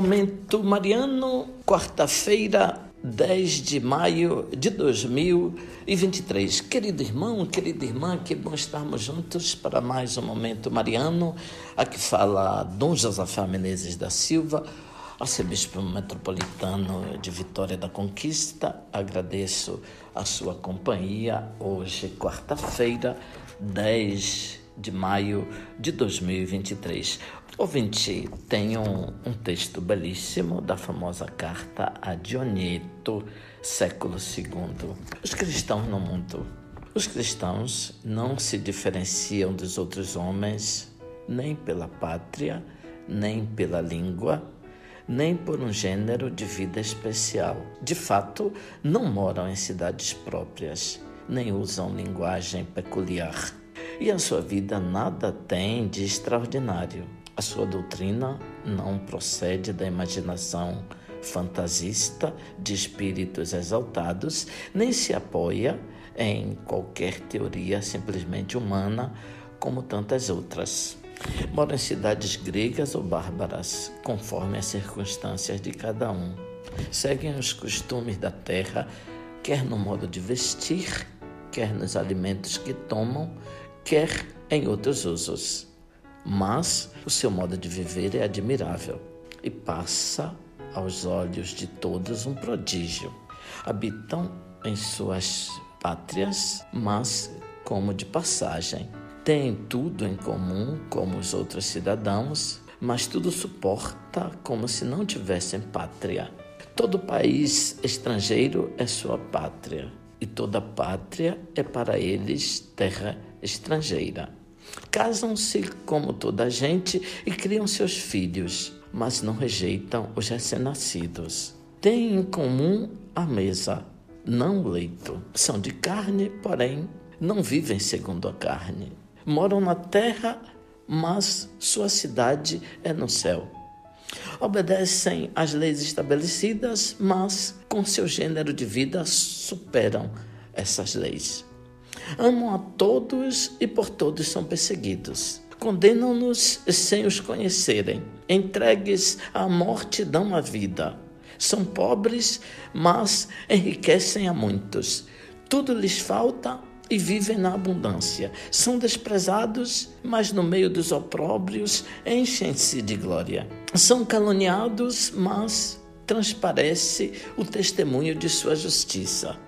Momento Mariano, quarta-feira, 10 de maio de 2023. Querido irmão, querida irmã, que bom estarmos juntos para mais um Momento Mariano. Aqui fala Dom Josafá Menezes da Silva, arcebispo metropolitano de Vitória da Conquista. Agradeço a sua companhia hoje, quarta-feira, 10 de maio de 2023. Ouvinte, tem um, um, texto belíssimo da famosa carta a Dioneto, século II. Os cristãos no mundo. Os cristãos não se diferenciam dos outros homens nem pela pátria, nem pela língua, nem por um gênero de vida especial. De fato, não moram em cidades próprias, nem usam linguagem peculiar. E a sua vida nada tem de extraordinário a sua doutrina não procede da imaginação fantasista de espíritos exaltados, nem se apoia em qualquer teoria simplesmente humana, como tantas outras. Mora em cidades gregas ou bárbaras, conforme as circunstâncias de cada um. Seguem os costumes da terra, quer no modo de vestir, quer nos alimentos que tomam, quer em outros usos mas o seu modo de viver é admirável e passa aos olhos de todos um prodígio. Habitam em suas pátrias, mas como de passagem. Têm tudo em comum como os outros cidadãos, mas tudo suporta como se não tivessem pátria. Todo país estrangeiro é sua pátria, e toda pátria é para eles terra estrangeira. Casam-se como toda a gente e criam seus filhos, mas não rejeitam os recém-nascidos. Têm em comum a mesa, não o leito. São de carne, porém não vivem segundo a carne. Moram na terra, mas sua cidade é no céu. Obedecem às leis estabelecidas, mas com seu gênero de vida superam essas leis. Amam a todos e por todos são perseguidos. Condenam-nos sem os conhecerem. Entregues à morte dão a vida. São pobres, mas enriquecem a muitos. Tudo lhes falta e vivem na abundância. São desprezados, mas no meio dos opróbrios enchem-se de glória. São caluniados, mas transparece o testemunho de sua justiça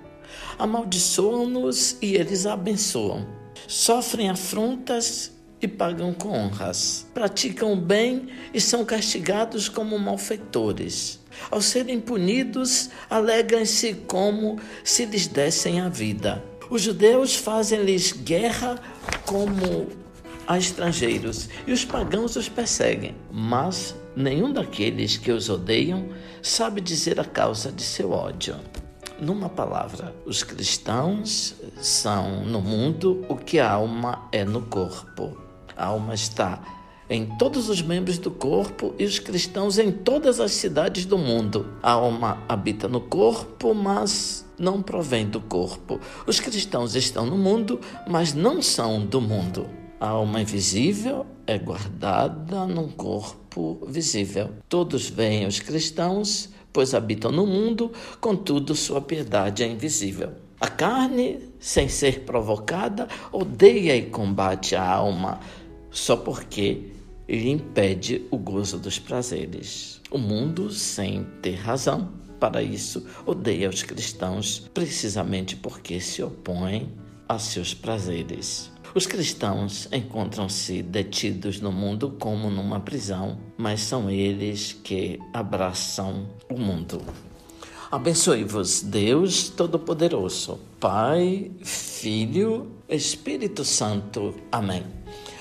amaldiçoam-nos e eles abençoam. Sofrem afrontas e pagam com honras. Praticam o bem e são castigados como malfeitores. Ao serem punidos, alegram-se como se lhes dessem a vida. Os judeus fazem-lhes guerra como a estrangeiros e os pagãos os perseguem. Mas nenhum daqueles que os odeiam sabe dizer a causa de seu ódio. Numa palavra, os cristãos são no mundo o que a alma é no corpo. A alma está em todos os membros do corpo e os cristãos em todas as cidades do mundo. A alma habita no corpo, mas não provém do corpo. Os cristãos estão no mundo, mas não são do mundo. A alma invisível é guardada num corpo visível. Todos veem os cristãos pois habitam no mundo, contudo sua piedade é invisível. A carne, sem ser provocada, odeia e combate a alma, só porque lhe impede o gozo dos prazeres. O mundo, sem ter razão para isso, odeia os cristãos, precisamente porque se opõem a seus prazeres. Os cristãos encontram-se detidos no mundo como numa prisão, mas são eles que abraçam o mundo. Abençoe-vos, Deus Todo-Poderoso, Pai, Filho, Espírito Santo. Amém.